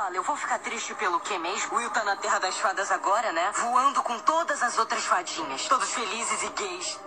fala, eu vou ficar triste pelo quê mesmo? Will tá na Terra das Fadas agora, né? Voando com todas as outras fadinhas. Todos felizes e gays.